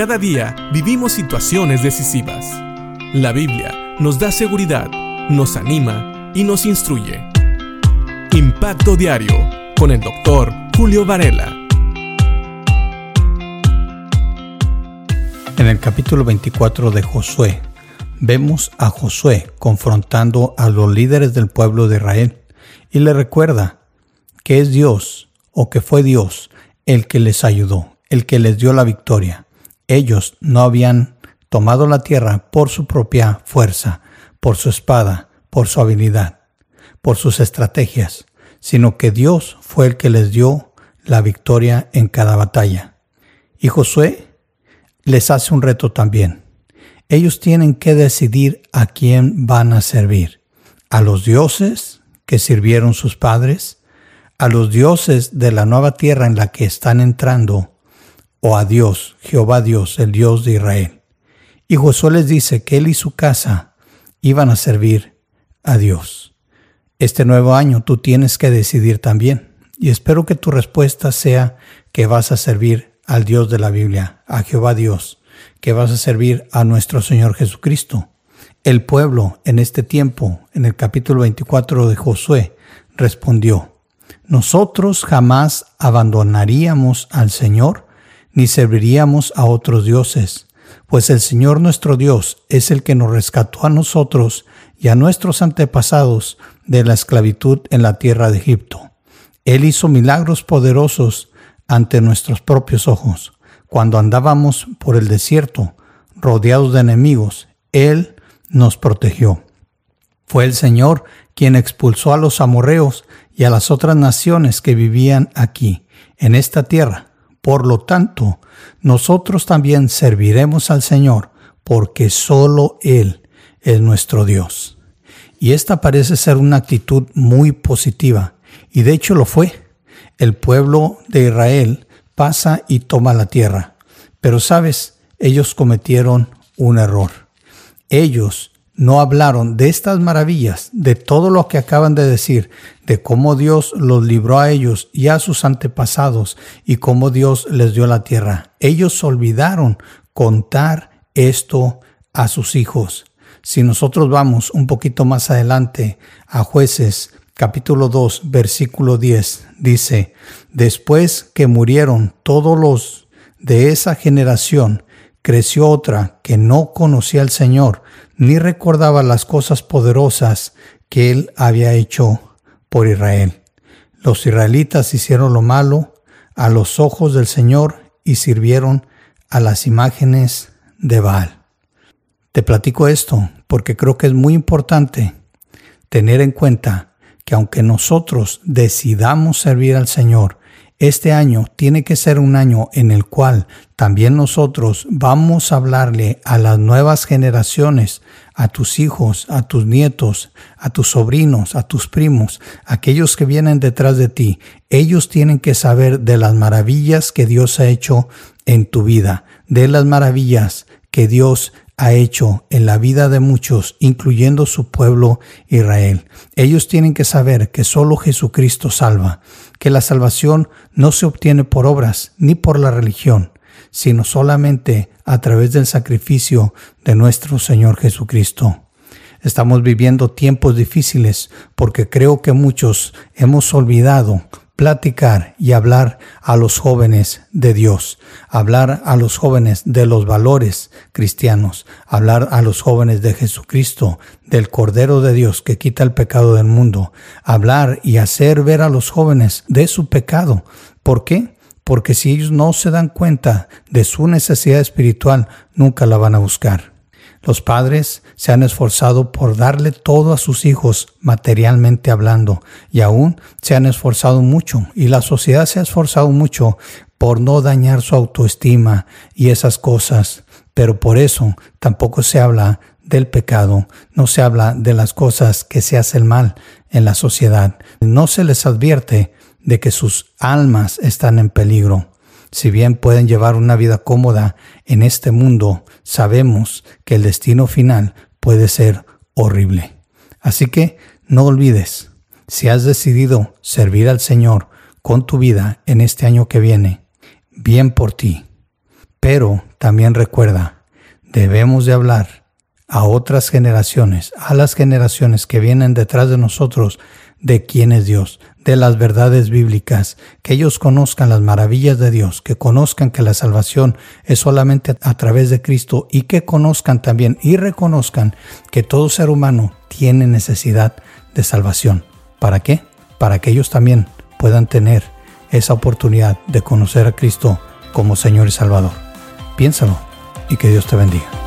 Cada día vivimos situaciones decisivas. La Biblia nos da seguridad, nos anima y nos instruye. Impacto Diario con el doctor Julio Varela. En el capítulo 24 de Josué, vemos a Josué confrontando a los líderes del pueblo de Israel y le recuerda que es Dios o que fue Dios el que les ayudó, el que les dio la victoria. Ellos no habían tomado la tierra por su propia fuerza, por su espada, por su habilidad, por sus estrategias, sino que Dios fue el que les dio la victoria en cada batalla. Y Josué les hace un reto también. Ellos tienen que decidir a quién van a servir. A los dioses que sirvieron sus padres, a los dioses de la nueva tierra en la que están entrando, o a Dios, Jehová Dios, el Dios de Israel. Y Josué les dice que él y su casa iban a servir a Dios. Este nuevo año tú tienes que decidir también. Y espero que tu respuesta sea que vas a servir al Dios de la Biblia, a Jehová Dios, que vas a servir a nuestro Señor Jesucristo. El pueblo en este tiempo, en el capítulo 24 de Josué, respondió, nosotros jamás abandonaríamos al Señor ni serviríamos a otros dioses, pues el Señor nuestro Dios es el que nos rescató a nosotros y a nuestros antepasados de la esclavitud en la tierra de Egipto. Él hizo milagros poderosos ante nuestros propios ojos. Cuando andábamos por el desierto, rodeados de enemigos, Él nos protegió. Fue el Señor quien expulsó a los amorreos y a las otras naciones que vivían aquí, en esta tierra. Por lo tanto, nosotros también serviremos al Señor, porque solo Él es nuestro Dios. Y esta parece ser una actitud muy positiva, y de hecho lo fue. El pueblo de Israel pasa y toma la tierra. Pero sabes, ellos cometieron un error. Ellos no hablaron de estas maravillas, de todo lo que acaban de decir, de cómo Dios los libró a ellos y a sus antepasados y cómo Dios les dio la tierra. Ellos olvidaron contar esto a sus hijos. Si nosotros vamos un poquito más adelante a jueces capítulo 2 versículo 10, dice, después que murieron todos los de esa generación, creció otra que no conocía al Señor, ni recordaba las cosas poderosas que él había hecho por Israel. Los israelitas hicieron lo malo a los ojos del Señor y sirvieron a las imágenes de Baal. Te platico esto porque creo que es muy importante tener en cuenta que aunque nosotros decidamos servir al Señor, este año tiene que ser un año en el cual también nosotros vamos a hablarle a las nuevas generaciones, a tus hijos, a tus nietos, a tus sobrinos, a tus primos, aquellos que vienen detrás de ti. Ellos tienen que saber de las maravillas que Dios ha hecho en tu vida, de las maravillas que Dios ha hecho en la vida de muchos, incluyendo su pueblo Israel. Ellos tienen que saber que solo Jesucristo salva, que la salvación no se obtiene por obras ni por la religión, sino solamente a través del sacrificio de nuestro Señor Jesucristo. Estamos viviendo tiempos difíciles porque creo que muchos hemos olvidado platicar y hablar a los jóvenes de Dios, hablar a los jóvenes de los valores cristianos, hablar a los jóvenes de Jesucristo, del Cordero de Dios que quita el pecado del mundo, hablar y hacer ver a los jóvenes de su pecado. ¿Por qué? Porque si ellos no se dan cuenta de su necesidad espiritual, nunca la van a buscar. Los padres se han esforzado por darle todo a sus hijos materialmente hablando y aún se han esforzado mucho y la sociedad se ha esforzado mucho por no dañar su autoestima y esas cosas. Pero por eso tampoco se habla del pecado, no se habla de las cosas que se hacen mal en la sociedad, no se les advierte de que sus almas están en peligro. Si bien pueden llevar una vida cómoda en este mundo, sabemos que el destino final puede ser horrible. Así que no olvides, si has decidido servir al Señor con tu vida en este año que viene, bien por ti. Pero también recuerda, debemos de hablar a otras generaciones, a las generaciones que vienen detrás de nosotros, de quién es Dios, de las verdades bíblicas, que ellos conozcan las maravillas de Dios, que conozcan que la salvación es solamente a través de Cristo y que conozcan también y reconozcan que todo ser humano tiene necesidad de salvación. ¿Para qué? Para que ellos también puedan tener esa oportunidad de conocer a Cristo como Señor y Salvador. Piénsalo y que Dios te bendiga.